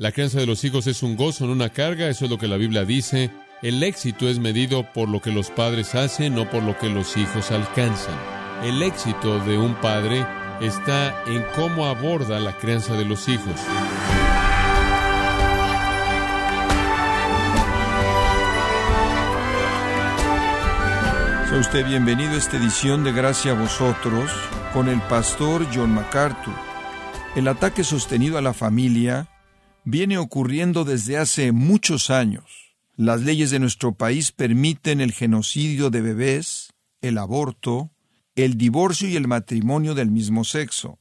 La crianza de los hijos es un gozo, no una carga, eso es lo que la Biblia dice. El éxito es medido por lo que los padres hacen, no por lo que los hijos alcanzan. El éxito de un padre está en cómo aborda la crianza de los hijos. Sea usted bienvenido a esta edición de Gracia a vosotros con el pastor John MacArthur. El ataque sostenido a la familia viene ocurriendo desde hace muchos años. Las leyes de nuestro país permiten el genocidio de bebés, el aborto, el divorcio y el matrimonio del mismo sexo.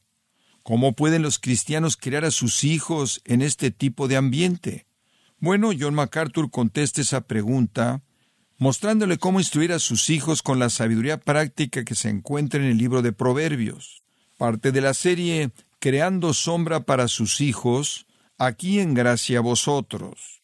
¿Cómo pueden los cristianos criar a sus hijos en este tipo de ambiente? Bueno, John MacArthur contesta esa pregunta mostrándole cómo instruir a sus hijos con la sabiduría práctica que se encuentra en el libro de Proverbios. Parte de la serie Creando sombra para sus hijos, aquí en gracia a vosotros.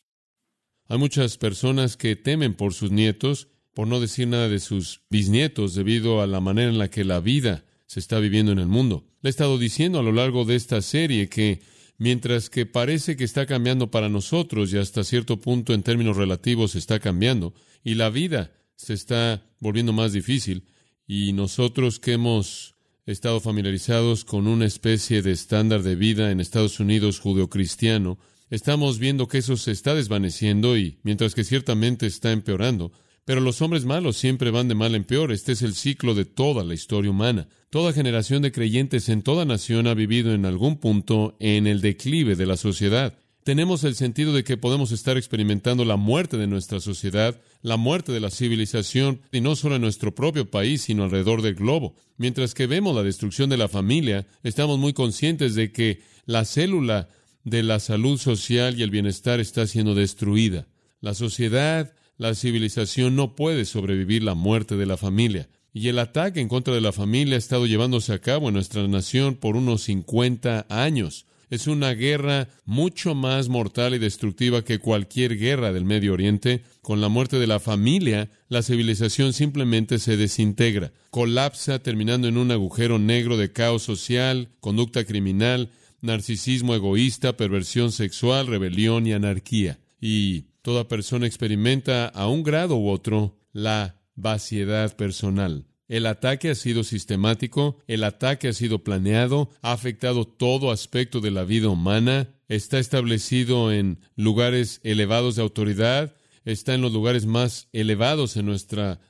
Hay muchas personas que temen por sus nietos, por no decir nada de sus bisnietos, debido a la manera en la que la vida se está viviendo en el mundo. Le he estado diciendo a lo largo de esta serie que mientras que parece que está cambiando para nosotros y hasta cierto punto en términos relativos está cambiando, y la vida se está volviendo más difícil, y nosotros que hemos estado familiarizados con una especie de estándar de vida en Estados Unidos judeocristiano, estamos viendo que eso se está desvaneciendo y mientras que ciertamente está empeorando, pero los hombres malos siempre van de mal en peor. Este es el ciclo de toda la historia humana. Toda generación de creyentes en toda nación ha vivido en algún punto en el declive de la sociedad tenemos el sentido de que podemos estar experimentando la muerte de nuestra sociedad, la muerte de la civilización, y no solo en nuestro propio país, sino alrededor del globo. Mientras que vemos la destrucción de la familia, estamos muy conscientes de que la célula de la salud social y el bienestar está siendo destruida. La sociedad, la civilización no puede sobrevivir la muerte de la familia. Y el ataque en contra de la familia ha estado llevándose a cabo en nuestra nación por unos 50 años es una guerra mucho más mortal y destructiva que cualquier guerra del Medio Oriente. Con la muerte de la familia, la civilización simplemente se desintegra, colapsa terminando en un agujero negro de caos social, conducta criminal, narcisismo egoísta, perversión sexual, rebelión y anarquía. Y toda persona experimenta a un grado u otro la vaciedad personal. El ataque ha sido sistemático, el ataque ha sido planeado, ha afectado todo aspecto de la vida humana, está establecido en lugares elevados de autoridad, está en los lugares más elevados en nuestra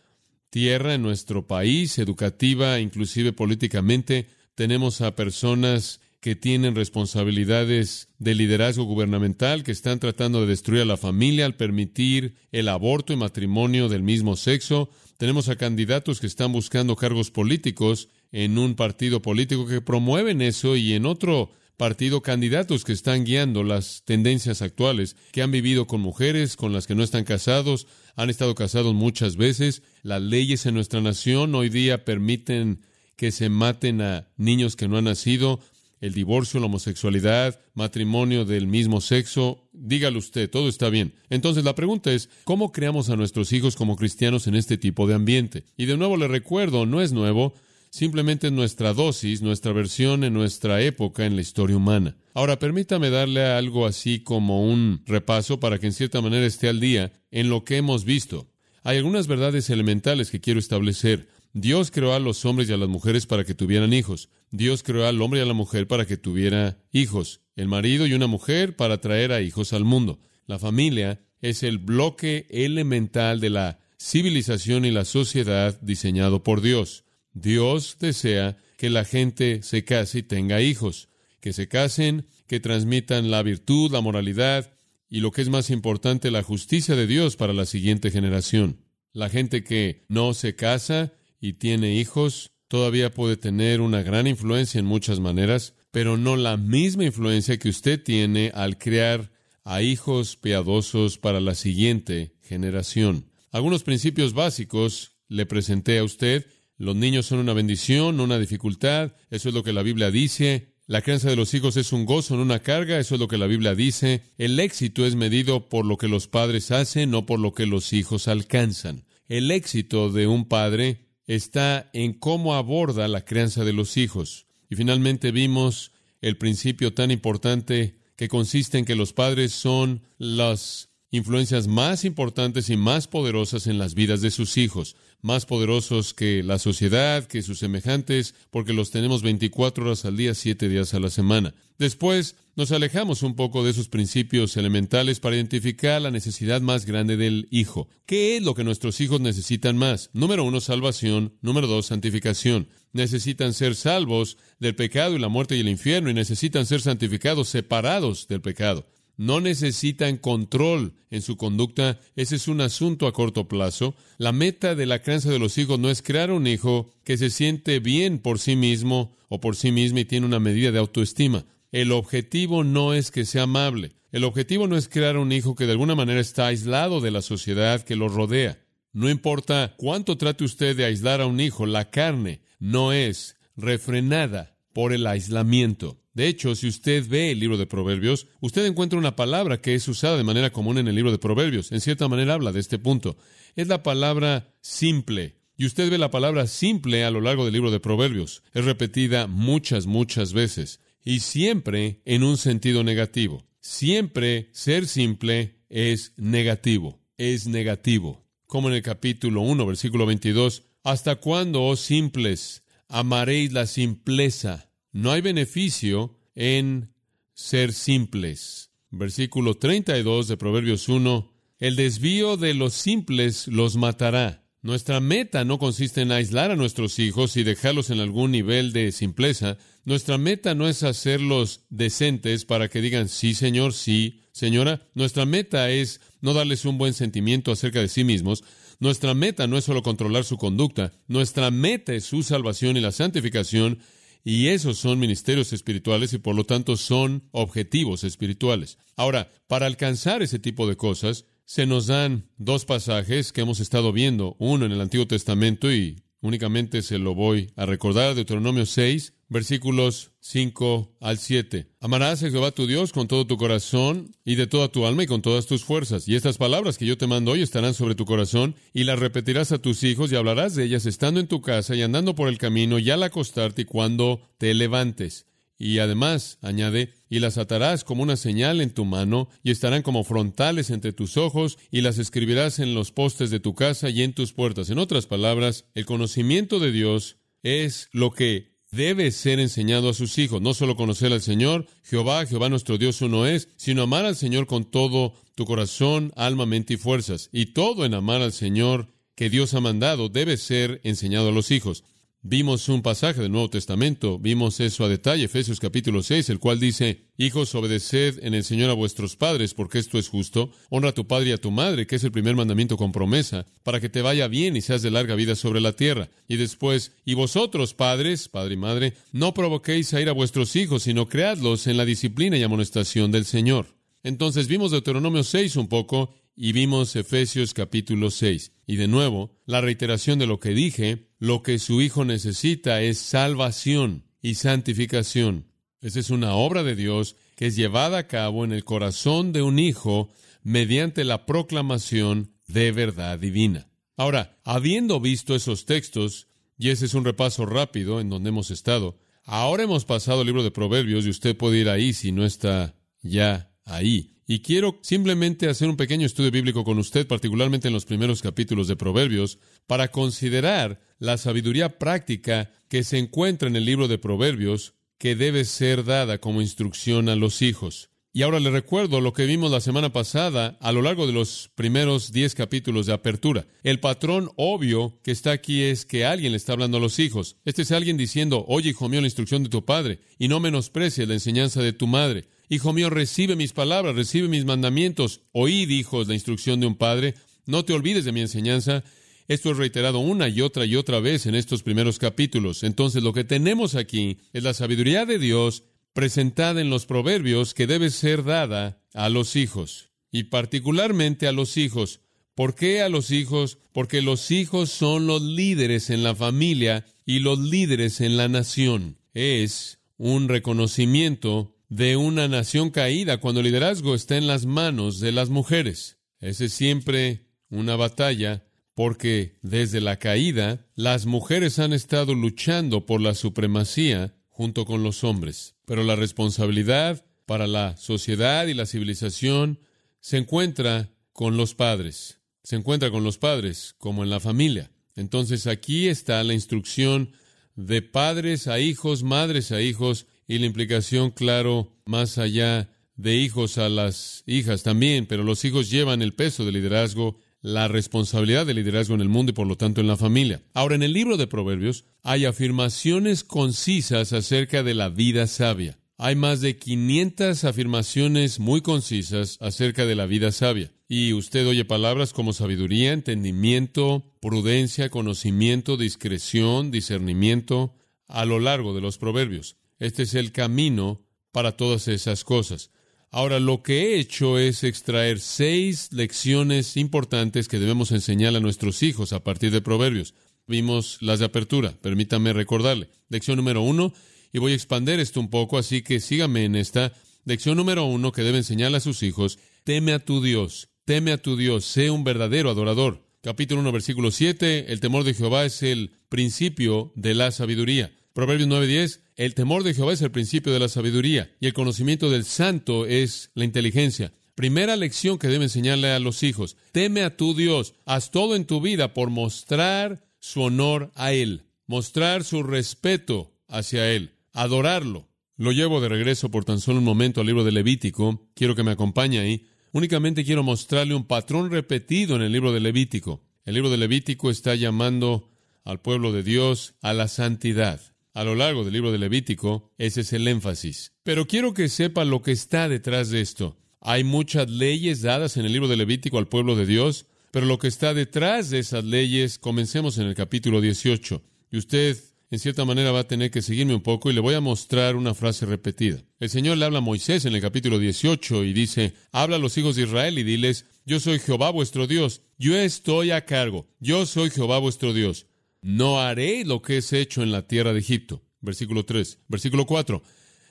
tierra, en nuestro país, educativa, inclusive políticamente. Tenemos a personas que tienen responsabilidades de liderazgo gubernamental, que están tratando de destruir a la familia al permitir el aborto y matrimonio del mismo sexo. Tenemos a candidatos que están buscando cargos políticos en un partido político que promueven eso y en otro partido candidatos que están guiando las tendencias actuales, que han vivido con mujeres con las que no están casados, han estado casados muchas veces. Las leyes en nuestra nación hoy día permiten que se maten a niños que no han nacido, el divorcio, la homosexualidad, matrimonio del mismo sexo, dígalo usted, todo está bien. Entonces la pregunta es, ¿cómo creamos a nuestros hijos como cristianos en este tipo de ambiente? Y de nuevo le recuerdo, no es nuevo, simplemente es nuestra dosis, nuestra versión en nuestra época en la historia humana. Ahora, permítame darle algo así como un repaso para que en cierta manera esté al día en lo que hemos visto. Hay algunas verdades elementales que quiero establecer. Dios creó a los hombres y a las mujeres para que tuvieran hijos. Dios creó al hombre y a la mujer para que tuviera hijos. El marido y una mujer para traer a hijos al mundo. La familia es el bloque elemental de la civilización y la sociedad diseñado por Dios. Dios desea que la gente se case y tenga hijos, que se casen, que transmitan la virtud, la moralidad y lo que es más importante, la justicia de Dios para la siguiente generación. La gente que no se casa y tiene hijos, todavía puede tener una gran influencia en muchas maneras, pero no la misma influencia que usted tiene al crear a hijos piadosos para la siguiente generación. Algunos principios básicos le presenté a usted. Los niños son una bendición, no una dificultad. Eso es lo que la Biblia dice. La crianza de los hijos es un gozo, no una carga. Eso es lo que la Biblia dice. El éxito es medido por lo que los padres hacen, no por lo que los hijos alcanzan. El éxito de un padre está en cómo aborda la crianza de los hijos. Y finalmente vimos el principio tan importante que consiste en que los padres son las influencias más importantes y más poderosas en las vidas de sus hijos, más poderosos que la sociedad, que sus semejantes, porque los tenemos 24 horas al día, 7 días a la semana. Después nos alejamos un poco de esos principios elementales para identificar la necesidad más grande del hijo. ¿Qué es lo que nuestros hijos necesitan más? Número uno, salvación. Número dos, santificación. Necesitan ser salvos del pecado y la muerte y el infierno y necesitan ser santificados, separados del pecado no necesitan control en su conducta, ese es un asunto a corto plazo. La meta de la crianza de los hijos no es crear un hijo que se siente bien por sí mismo o por sí misma y tiene una medida de autoestima. El objetivo no es que sea amable. El objetivo no es crear un hijo que de alguna manera está aislado de la sociedad que lo rodea. No importa cuánto trate usted de aislar a un hijo, la carne no es refrenada por el aislamiento. De hecho, si usted ve el libro de Proverbios, usted encuentra una palabra que es usada de manera común en el libro de Proverbios. En cierta manera habla de este punto. Es la palabra simple. Y usted ve la palabra simple a lo largo del libro de Proverbios. Es repetida muchas, muchas veces. Y siempre en un sentido negativo. Siempre ser simple es negativo. Es negativo. Como en el capítulo 1, versículo 22. ¿Hasta cuándo, oh simples, amaréis la simpleza? No hay beneficio en ser simples. Versículo 32 de Proverbios 1. El desvío de los simples los matará. Nuestra meta no consiste en aislar a nuestros hijos y dejarlos en algún nivel de simpleza. Nuestra meta no es hacerlos decentes para que digan sí, señor, sí, señora. Nuestra meta es no darles un buen sentimiento acerca de sí mismos. Nuestra meta no es solo controlar su conducta. Nuestra meta es su salvación y la santificación y esos son ministerios espirituales y por lo tanto son objetivos espirituales. Ahora, para alcanzar ese tipo de cosas, se nos dan dos pasajes que hemos estado viendo, uno en el Antiguo Testamento y únicamente se lo voy a recordar, Deuteronomio 6, versículos 5 al 7. Amarás a Jehová tu Dios con todo tu corazón y de toda tu alma y con todas tus fuerzas. Y estas palabras que yo te mando hoy estarán sobre tu corazón y las repetirás a tus hijos y hablarás de ellas estando en tu casa y andando por el camino y al acostarte y cuando te levantes. Y además, añade, y las atarás como una señal en tu mano, y estarán como frontales entre tus ojos, y las escribirás en los postes de tu casa y en tus puertas. En otras palabras, el conocimiento de Dios es lo que debe ser enseñado a sus hijos. No solo conocer al Señor, Jehová, Jehová nuestro Dios uno es, sino amar al Señor con todo tu corazón, alma, mente y fuerzas. Y todo en amar al Señor que Dios ha mandado debe ser enseñado a los hijos. Vimos un pasaje del Nuevo Testamento, vimos eso a detalle, Efesios capítulo 6, el cual dice, Hijos, obedeced en el Señor a vuestros padres, porque esto es justo. Honra a tu padre y a tu madre, que es el primer mandamiento con promesa, para que te vaya bien y seas de larga vida sobre la tierra. Y después, y vosotros, padres, padre y madre, no provoquéis a ir a vuestros hijos, sino creadlos en la disciplina y amonestación del Señor. Entonces vimos Deuteronomio 6 un poco, y vimos Efesios capítulo 6. Y de nuevo, la reiteración de lo que dije, lo que su Hijo necesita es salvación y santificación. Esa es una obra de Dios que es llevada a cabo en el corazón de un Hijo mediante la proclamación de verdad divina. Ahora, habiendo visto esos textos, y ese es un repaso rápido en donde hemos estado, ahora hemos pasado el libro de Proverbios y usted puede ir ahí si no está ya ahí. Y quiero simplemente hacer un pequeño estudio bíblico con usted, particularmente en los primeros capítulos de Proverbios, para considerar la sabiduría práctica que se encuentra en el libro de Proverbios, que debe ser dada como instrucción a los hijos. Y ahora le recuerdo lo que vimos la semana pasada a lo largo de los primeros diez capítulos de apertura. El patrón obvio que está aquí es que alguien le está hablando a los hijos. Este es alguien diciendo, oye, hijo mío, la instrucción de tu padre, y no menosprecies la enseñanza de tu madre. Hijo mío, recibe mis palabras, recibe mis mandamientos. Oíd, hijos, la instrucción de un padre. No te olvides de mi enseñanza. Esto es reiterado una y otra y otra vez en estos primeros capítulos. Entonces lo que tenemos aquí es la sabiduría de Dios presentada en los proverbios que debe ser dada a los hijos, y particularmente a los hijos. ¿Por qué a los hijos? Porque los hijos son los líderes en la familia y los líderes en la nación. Es un reconocimiento de una nación caída cuando el liderazgo está en las manos de las mujeres. Esa es siempre una batalla porque desde la caída las mujeres han estado luchando por la supremacía junto con los hombres. Pero la responsabilidad para la sociedad y la civilización se encuentra con los padres. Se encuentra con los padres, como en la familia. Entonces aquí está la instrucción de padres a hijos, madres a hijos, y la implicación, claro, más allá de hijos a las hijas también, pero los hijos llevan el peso del liderazgo, la responsabilidad del liderazgo en el mundo y por lo tanto en la familia. Ahora, en el libro de Proverbios hay afirmaciones concisas acerca de la vida sabia. Hay más de 500 afirmaciones muy concisas acerca de la vida sabia. Y usted oye palabras como sabiduría, entendimiento, prudencia, conocimiento, discreción, discernimiento a lo largo de los proverbios. Este es el camino para todas esas cosas. Ahora, lo que he hecho es extraer seis lecciones importantes que debemos enseñar a nuestros hijos a partir de Proverbios. Vimos las de apertura, permítame recordarle. Lección número uno, y voy a expander esto un poco, así que sígame en esta. Lección número uno que debe enseñar a sus hijos, teme a tu Dios, teme a tu Dios, sé un verdadero adorador. Capítulo 1, versículo 7, el temor de Jehová es el principio de la sabiduría. Proverbios 9:10, el temor de Jehová es el principio de la sabiduría y el conocimiento del santo es la inteligencia. Primera lección que debe enseñarle a los hijos, teme a tu Dios, haz todo en tu vida por mostrar su honor a Él, mostrar su respeto hacia Él, adorarlo. Lo llevo de regreso por tan solo un momento al libro de Levítico, quiero que me acompañe ahí. Únicamente quiero mostrarle un patrón repetido en el libro de Levítico. El libro de Levítico está llamando al pueblo de Dios a la santidad a lo largo del libro de Levítico, ese es el énfasis. Pero quiero que sepa lo que está detrás de esto. Hay muchas leyes dadas en el libro de Levítico al pueblo de Dios, pero lo que está detrás de esas leyes, comencemos en el capítulo 18. Y usted, en cierta manera, va a tener que seguirme un poco y le voy a mostrar una frase repetida. El Señor le habla a Moisés en el capítulo 18 y dice, habla a los hijos de Israel y diles, yo soy Jehová vuestro Dios, yo estoy a cargo, yo soy Jehová vuestro Dios no haré lo que es hecho en la tierra de Egipto. Versículo 3. Versículo 4.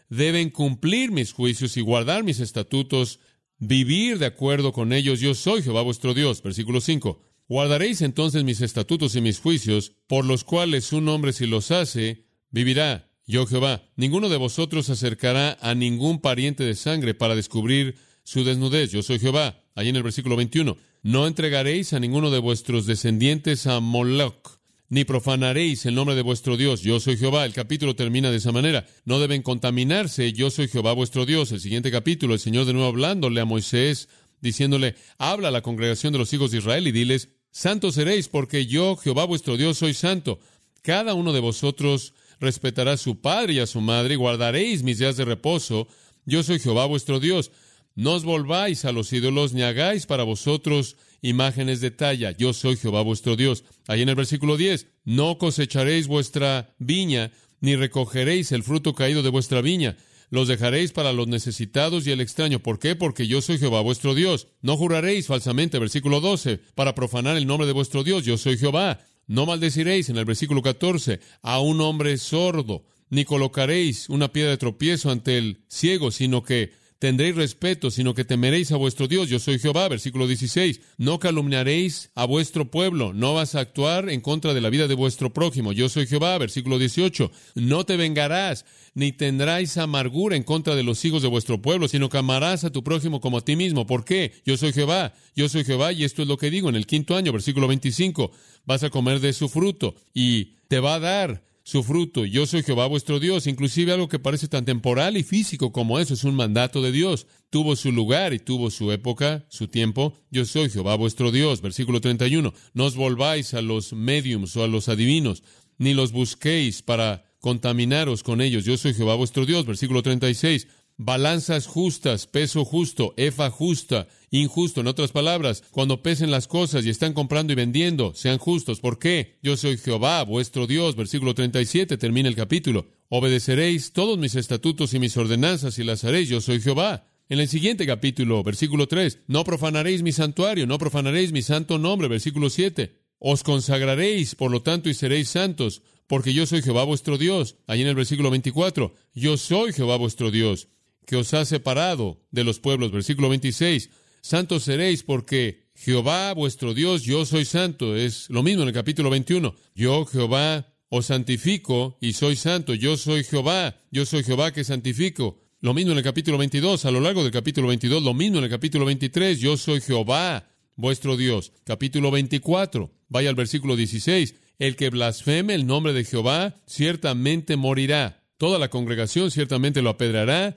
Deben cumplir mis juicios y guardar mis estatutos, vivir de acuerdo con ellos. Yo soy Jehová vuestro Dios. Versículo 5. Guardaréis entonces mis estatutos y mis juicios, por los cuales un hombre si los hace, vivirá. Yo Jehová. Ninguno de vosotros acercará a ningún pariente de sangre para descubrir su desnudez. Yo soy Jehová. Allí en el versículo 21. No entregaréis a ninguno de vuestros descendientes a Moloch ni profanaréis el nombre de vuestro Dios. Yo soy Jehová. El capítulo termina de esa manera. No deben contaminarse. Yo soy Jehová vuestro Dios. El siguiente capítulo, el Señor de nuevo hablándole a Moisés, diciéndole, habla a la congregación de los hijos de Israel y diles, santos seréis porque yo, Jehová vuestro Dios, soy santo. Cada uno de vosotros respetará a su padre y a su madre y guardaréis mis días de reposo. Yo soy Jehová vuestro Dios. No os volváis a los ídolos ni hagáis para vosotros imágenes de talla. Yo soy Jehová vuestro Dios. Ahí en el versículo 10, no cosecharéis vuestra viña, ni recogeréis el fruto caído de vuestra viña. Los dejaréis para los necesitados y el extraño. ¿Por qué? Porque yo soy Jehová vuestro Dios. No juraréis falsamente, versículo 12, para profanar el nombre de vuestro Dios. Yo soy Jehová. No maldeciréis, en el versículo 14, a un hombre sordo, ni colocaréis una piedra de tropiezo ante el ciego, sino que tendréis respeto, sino que temeréis a vuestro Dios. Yo soy Jehová, versículo 16. No calumniaréis a vuestro pueblo, no vas a actuar en contra de la vida de vuestro prójimo. Yo soy Jehová, versículo 18. No te vengarás, ni tendráis amargura en contra de los hijos de vuestro pueblo, sino que amarás a tu prójimo como a ti mismo. ¿Por qué? Yo soy Jehová, yo soy Jehová, y esto es lo que digo en el quinto año, versículo 25. Vas a comer de su fruto, y te va a dar su fruto. Yo soy Jehová vuestro Dios. Inclusive algo que parece tan temporal y físico como eso es un mandato de Dios. Tuvo su lugar y tuvo su época, su tiempo. Yo soy Jehová vuestro Dios. Versículo 31. No os volváis a los mediums o a los adivinos, ni los busquéis para contaminaros con ellos. Yo soy Jehová vuestro Dios. Versículo 36 balanzas justas, peso justo, efa justa, injusto. En otras palabras, cuando pesen las cosas y están comprando y vendiendo, sean justos. ¿Por qué? Yo soy Jehová, vuestro Dios. Versículo 37 termina el capítulo. Obedeceréis todos mis estatutos y mis ordenanzas y las haréis. Yo soy Jehová. En el siguiente capítulo, versículo 3, no profanaréis mi santuario, no profanaréis mi santo nombre. Versículo 7, os consagraréis, por lo tanto, y seréis santos, porque yo soy Jehová vuestro Dios. Ahí en el versículo 24, yo soy Jehová vuestro Dios que os ha separado de los pueblos. Versículo 26. Santos seréis porque Jehová vuestro Dios, yo soy santo. Es lo mismo en el capítulo 21. Yo, Jehová, os santifico y soy santo. Yo soy Jehová, yo soy Jehová que santifico. Lo mismo en el capítulo 22, a lo largo del capítulo 22, lo mismo en el capítulo 23, yo soy Jehová, vuestro Dios. Capítulo 24, vaya al versículo 16, el que blasfeme el nombre de Jehová ciertamente morirá. Toda la congregación ciertamente lo apedrará,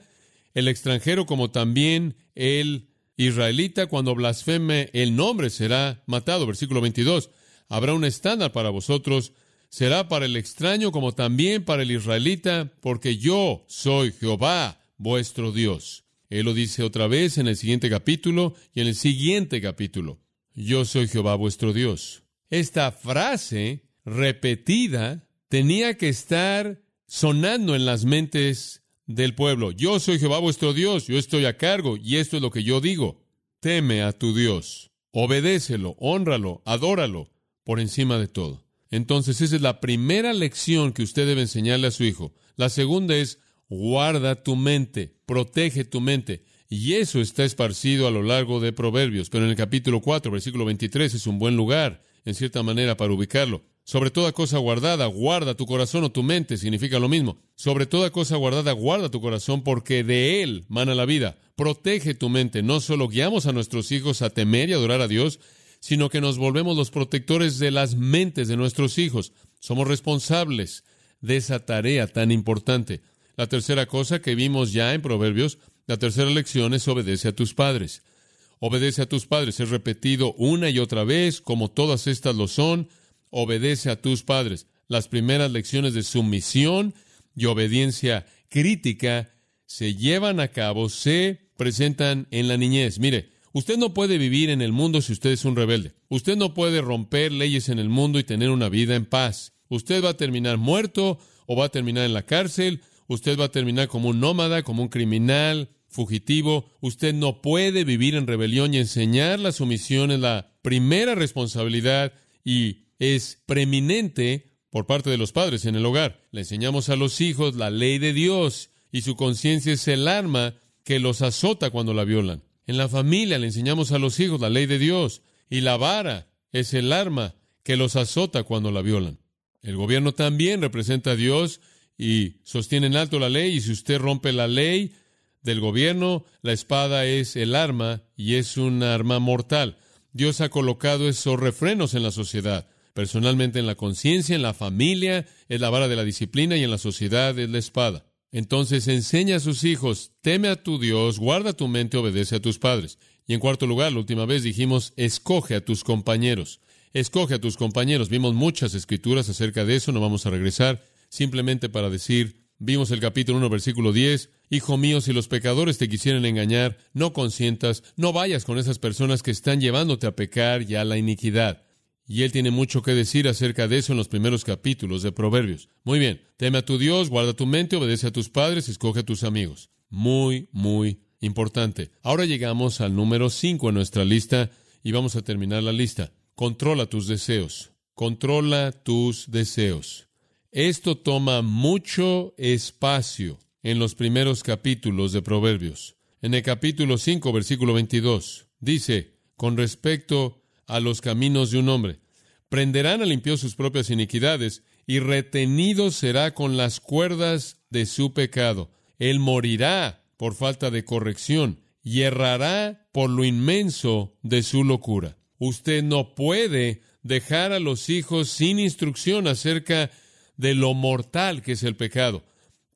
el extranjero como también el israelita cuando blasfeme el nombre será matado. Versículo 22, habrá un estándar para vosotros, será para el extraño como también para el israelita, porque yo soy Jehová, vuestro Dios. Él lo dice otra vez en el siguiente capítulo y en el siguiente capítulo. Yo soy Jehová vuestro Dios. Esta frase repetida tenía que estar sonando en las mentes del pueblo. Yo soy Jehová vuestro Dios, yo estoy a cargo y esto es lo que yo digo. Teme a tu Dios, obedécelo, honralo, adóralo por encima de todo. Entonces esa es la primera lección que usted debe enseñarle a su hijo. La segunda es guarda tu mente, protege tu mente. Y eso está esparcido a lo largo de Proverbios, pero en el capítulo 4, versículo 23 es un buen lugar, en cierta manera, para ubicarlo. Sobre toda cosa guardada, guarda tu corazón o tu mente, significa lo mismo. Sobre toda cosa guardada, guarda tu corazón, porque de él mana la vida. Protege tu mente. No solo guiamos a nuestros hijos a temer y adorar a Dios, sino que nos volvemos los protectores de las mentes de nuestros hijos. Somos responsables de esa tarea tan importante. La tercera cosa que vimos ya en Proverbios, la tercera lección es obedece a tus padres. Obedece a tus padres. Es repetido una y otra vez, como todas estas lo son. Obedece a tus padres. Las primeras lecciones de sumisión y obediencia crítica se llevan a cabo, se presentan en la niñez. Mire, usted no puede vivir en el mundo si usted es un rebelde. Usted no puede romper leyes en el mundo y tener una vida en paz. Usted va a terminar muerto o va a terminar en la cárcel usted va a terminar como un nómada, como un criminal, fugitivo. Usted no puede vivir en rebelión y enseñar la sumisión es la primera responsabilidad y es preeminente por parte de los padres en el hogar. Le enseñamos a los hijos la ley de Dios y su conciencia es el arma que los azota cuando la violan. En la familia le enseñamos a los hijos la ley de Dios y la vara es el arma que los azota cuando la violan. El gobierno también representa a Dios y sostienen alto la ley y si usted rompe la ley del gobierno, la espada es el arma y es un arma mortal. Dios ha colocado esos refrenos en la sociedad. Personalmente en la conciencia, en la familia, es la vara de la disciplina y en la sociedad es la espada. Entonces enseña a sus hijos, teme a tu Dios, guarda tu mente, obedece a tus padres. Y en cuarto lugar, la última vez dijimos, escoge a tus compañeros. Escoge a tus compañeros. Vimos muchas escrituras acerca de eso, no vamos a regresar simplemente para decir, vimos el capítulo 1, versículo 10, Hijo mío, si los pecadores te quisieren engañar, no consientas, no vayas con esas personas que están llevándote a pecar y a la iniquidad. Y él tiene mucho que decir acerca de eso en los primeros capítulos de Proverbios. Muy bien, teme a tu Dios, guarda tu mente, obedece a tus padres, escoge a tus amigos. Muy, muy importante. Ahora llegamos al número 5 en nuestra lista y vamos a terminar la lista. Controla tus deseos. Controla tus deseos. Esto toma mucho espacio en los primeros capítulos de Proverbios. En el capítulo 5, versículo 22, dice, con respecto a los caminos de un hombre, prenderán al limpio sus propias iniquidades y retenido será con las cuerdas de su pecado. Él morirá por falta de corrección y errará por lo inmenso de su locura. Usted no puede dejar a los hijos sin instrucción acerca de lo mortal que es el pecado.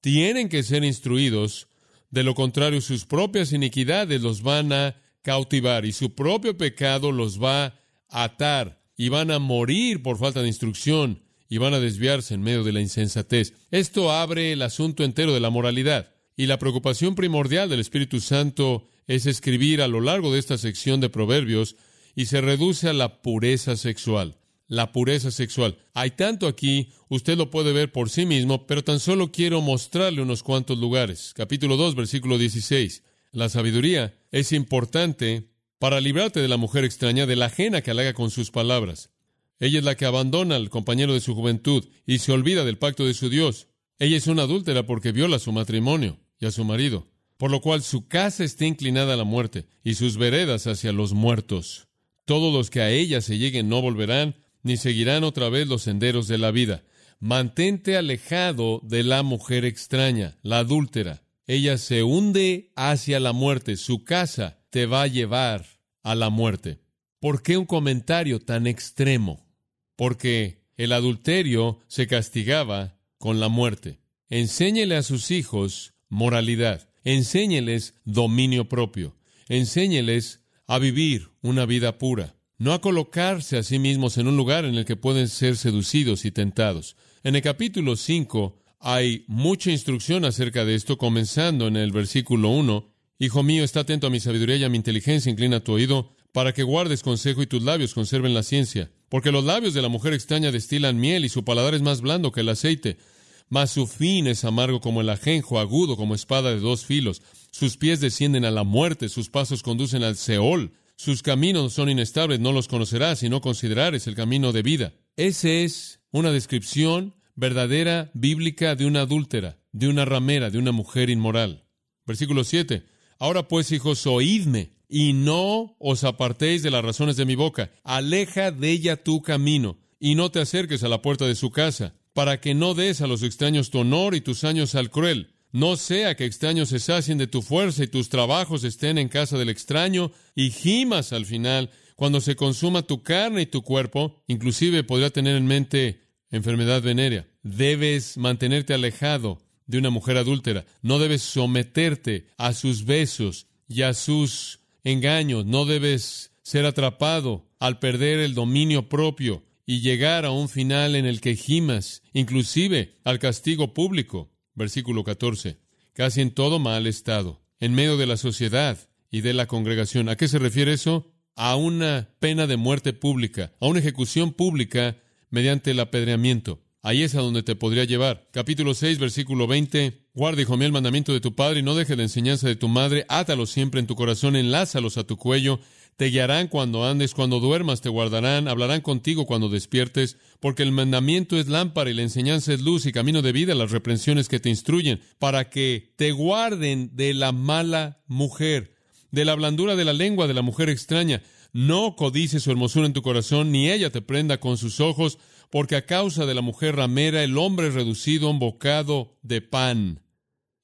Tienen que ser instruidos, de lo contrario sus propias iniquidades los van a cautivar y su propio pecado los va a atar y van a morir por falta de instrucción y van a desviarse en medio de la insensatez. Esto abre el asunto entero de la moralidad y la preocupación primordial del Espíritu Santo es escribir a lo largo de esta sección de Proverbios y se reduce a la pureza sexual la pureza sexual. Hay tanto aquí, usted lo puede ver por sí mismo, pero tan solo quiero mostrarle unos cuantos lugares. Capítulo 2, versículo 16. La sabiduría es importante para librarte de la mujer extraña, de la ajena que halaga con sus palabras. Ella es la que abandona al compañero de su juventud y se olvida del pacto de su Dios. Ella es una adúltera porque viola su matrimonio y a su marido, por lo cual su casa está inclinada a la muerte y sus veredas hacia los muertos. Todos los que a ella se lleguen no volverán, ni seguirán otra vez los senderos de la vida. Mantente alejado de la mujer extraña, la adúltera. Ella se hunde hacia la muerte. Su casa te va a llevar a la muerte. ¿Por qué un comentario tan extremo? Porque el adulterio se castigaba con la muerte. Enséñele a sus hijos moralidad. Enséñeles dominio propio. Enséñeles a vivir una vida pura. No a colocarse a sí mismos en un lugar en el que pueden ser seducidos y tentados. En el capítulo 5 hay mucha instrucción acerca de esto, comenzando en el versículo 1. Hijo mío, está atento a mi sabiduría y a mi inteligencia, inclina tu oído, para que guardes consejo y tus labios conserven la ciencia. Porque los labios de la mujer extraña destilan miel y su paladar es más blando que el aceite. Mas su fin es amargo como el ajenjo, agudo como espada de dos filos. Sus pies descienden a la muerte, sus pasos conducen al Seol. Sus caminos son inestables, no los conocerás y no considerares el camino de vida. Esa es una descripción verdadera, bíblica, de una adúltera, de una ramera, de una mujer inmoral. Versículo 7. Ahora pues, hijos, oídme, y no os apartéis de las razones de mi boca. Aleja de ella tu camino, y no te acerques a la puerta de su casa, para que no des a los extraños tu honor y tus años al cruel. No sea que extraños se sacien de tu fuerza y tus trabajos estén en casa del extraño, y gimas al final, cuando se consuma tu carne y tu cuerpo, inclusive podría tener en mente enfermedad venérea. Debes mantenerte alejado de una mujer adúltera. No debes someterte a sus besos y a sus engaños. No debes ser atrapado al perder el dominio propio y llegar a un final en el que gimas, inclusive al castigo público. Versículo 14. Casi en todo mal estado, en medio de la sociedad y de la congregación. ¿A qué se refiere eso? A una pena de muerte pública, a una ejecución pública mediante el apedreamiento. Ahí es a donde te podría llevar. Capítulo 6, versículo 20. Guarda, hijo mío, el mandamiento de tu padre y no deje la enseñanza de tu madre. Átalos siempre en tu corazón, enlázalos a tu cuello. Te guiarán cuando andes, cuando duermas te guardarán, hablarán contigo cuando despiertes, porque el mandamiento es lámpara y la enseñanza es luz y camino de vida, las reprensiones que te instruyen, para que te guarden de la mala mujer, de la blandura de la lengua de la mujer extraña no codices su hermosura en tu corazón, ni ella te prenda con sus ojos, porque a causa de la mujer ramera el hombre es reducido a un bocado de pan,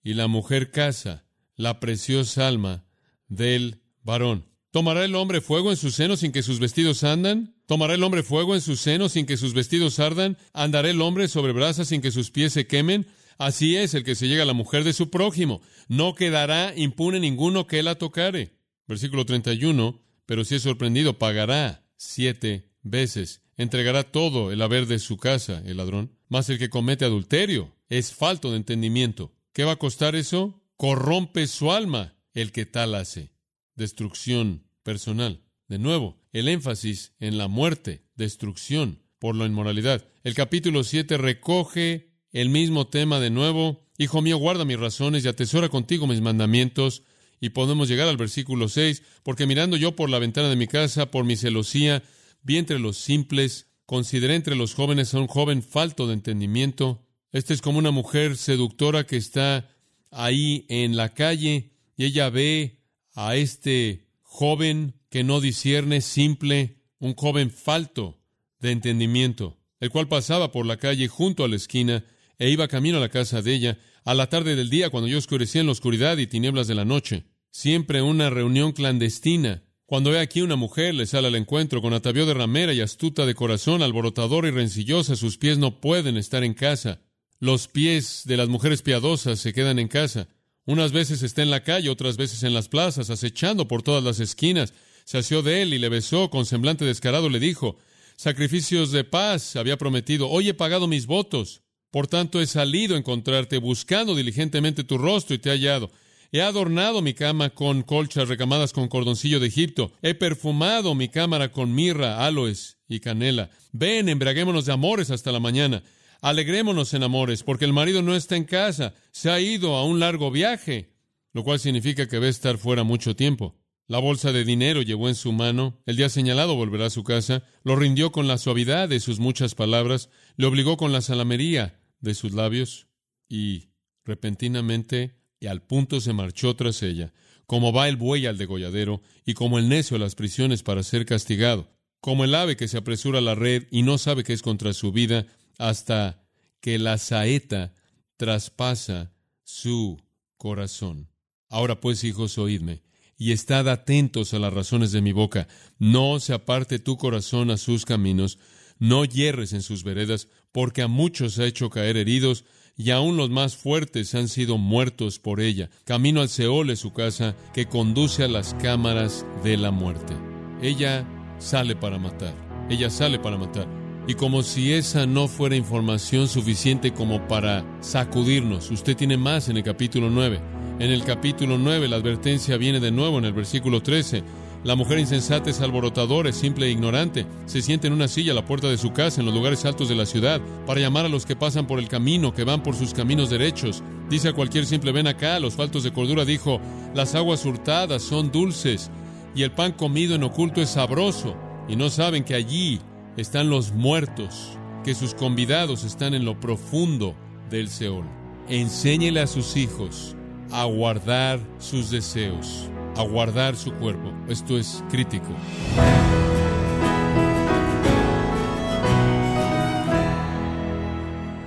y la mujer caza la preciosa alma del varón. ¿Tomará el hombre fuego en su seno sin que sus vestidos andan? ¿Tomará el hombre fuego en su seno sin que sus vestidos ardan? ¿Andará el hombre sobre brasas sin que sus pies se quemen? Así es el que se llega a la mujer de su prójimo. No quedará impune ninguno que la tocare. Versículo 31 pero si es sorprendido, pagará siete veces. Entregará todo el haber de su casa, el ladrón. Mas el que comete adulterio es falto de entendimiento. ¿Qué va a costar eso? Corrompe su alma el que tal hace. Destrucción personal. De nuevo, el énfasis en la muerte, destrucción por la inmoralidad. El capítulo 7 recoge el mismo tema de nuevo. Hijo mío, guarda mis razones y atesora contigo mis mandamientos y podemos llegar al versículo 6, porque mirando yo por la ventana de mi casa, por mi celosía, vi entre los simples, consideré entre los jóvenes a un joven falto de entendimiento. Esta es como una mujer seductora que está ahí en la calle y ella ve a este joven que no discierne, simple, un joven falto de entendimiento, el cual pasaba por la calle junto a la esquina e iba camino a la casa de ella, a la tarde del día, cuando yo oscurecía en la oscuridad y tinieblas de la noche. Siempre una reunión clandestina. Cuando ve aquí una mujer, le sale al encuentro con atavío de ramera y astuta de corazón, alborotadora y rencillosa, sus pies no pueden estar en casa. Los pies de las mujeres piadosas se quedan en casa. Unas veces está en la calle, otras veces en las plazas, acechando por todas las esquinas. Se asió de él y le besó con semblante descarado. Le dijo, sacrificios de paz había prometido. Hoy he pagado mis votos. Por tanto, he salido a encontrarte, buscando diligentemente tu rostro y te he hallado. He adornado mi cama con colchas recamadas con cordoncillo de Egipto. He perfumado mi cámara con mirra, aloes y canela. Ven, embriaguémonos de amores hasta la mañana. Alegrémonos en amores, porque el marido no está en casa, se ha ido a un largo viaje, lo cual significa que va a estar fuera mucho tiempo. La bolsa de dinero llevó en su mano. El día señalado volverá a su casa. Lo rindió con la suavidad de sus muchas palabras. Le obligó con la salamería de sus labios y repentinamente y al punto se marchó tras ella, como va el buey al degolladero y como el necio a las prisiones para ser castigado, como el ave que se apresura a la red y no sabe que es contra su vida hasta que la saeta traspasa su corazón. Ahora pues, hijos, oídme, y estad atentos a las razones de mi boca. No se aparte tu corazón a sus caminos, no hierres en sus veredas, porque a muchos ha hecho caer heridos, y aun los más fuertes han sido muertos por ella. Camino al Seol es su casa, que conduce a las cámaras de la muerte. Ella sale para matar, ella sale para matar. Y como si esa no fuera información suficiente como para sacudirnos, usted tiene más en el capítulo 9. En el capítulo 9 la advertencia viene de nuevo en el versículo 13. La mujer insensata es alborotadora, es simple e ignorante. Se sienta en una silla a la puerta de su casa, en los lugares altos de la ciudad, para llamar a los que pasan por el camino, que van por sus caminos derechos. Dice a cualquier simple ven acá, los faltos de cordura dijo, las aguas hurtadas son dulces, y el pan comido en oculto es sabroso, y no saben que allí están los muertos, que sus convidados están en lo profundo del Seol. Enséñele a sus hijos a guardar sus deseos a guardar su cuerpo. Esto es crítico.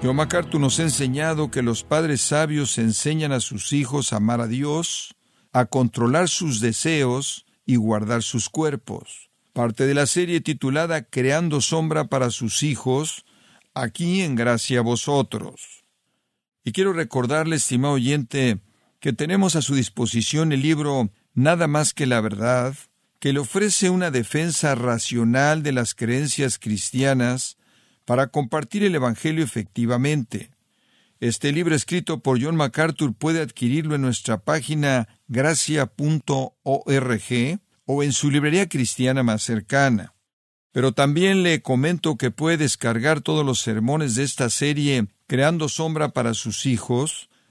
John MacArthur nos ha enseñado que los padres sabios enseñan a sus hijos a amar a Dios, a controlar sus deseos y guardar sus cuerpos. Parte de la serie titulada Creando sombra para sus hijos, aquí en Gracia a vosotros. Y quiero recordarle, estimado oyente, que tenemos a su disposición el libro nada más que la verdad, que le ofrece una defensa racional de las creencias cristianas para compartir el Evangelio efectivamente. Este libro escrito por John MacArthur puede adquirirlo en nuestra página gracia.org o en su librería cristiana más cercana. Pero también le comento que puede descargar todos los sermones de esta serie Creando Sombra para sus hijos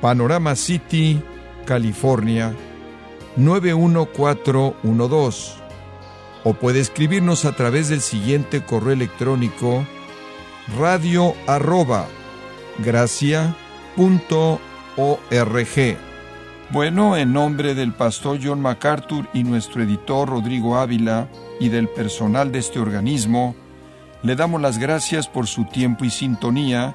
Panorama City, California 91412 o puede escribirnos a través del siguiente correo electrónico radio arroba Bueno, en nombre del pastor John MacArthur y nuestro editor Rodrigo Ávila y del personal de este organismo, le damos las gracias por su tiempo y sintonía,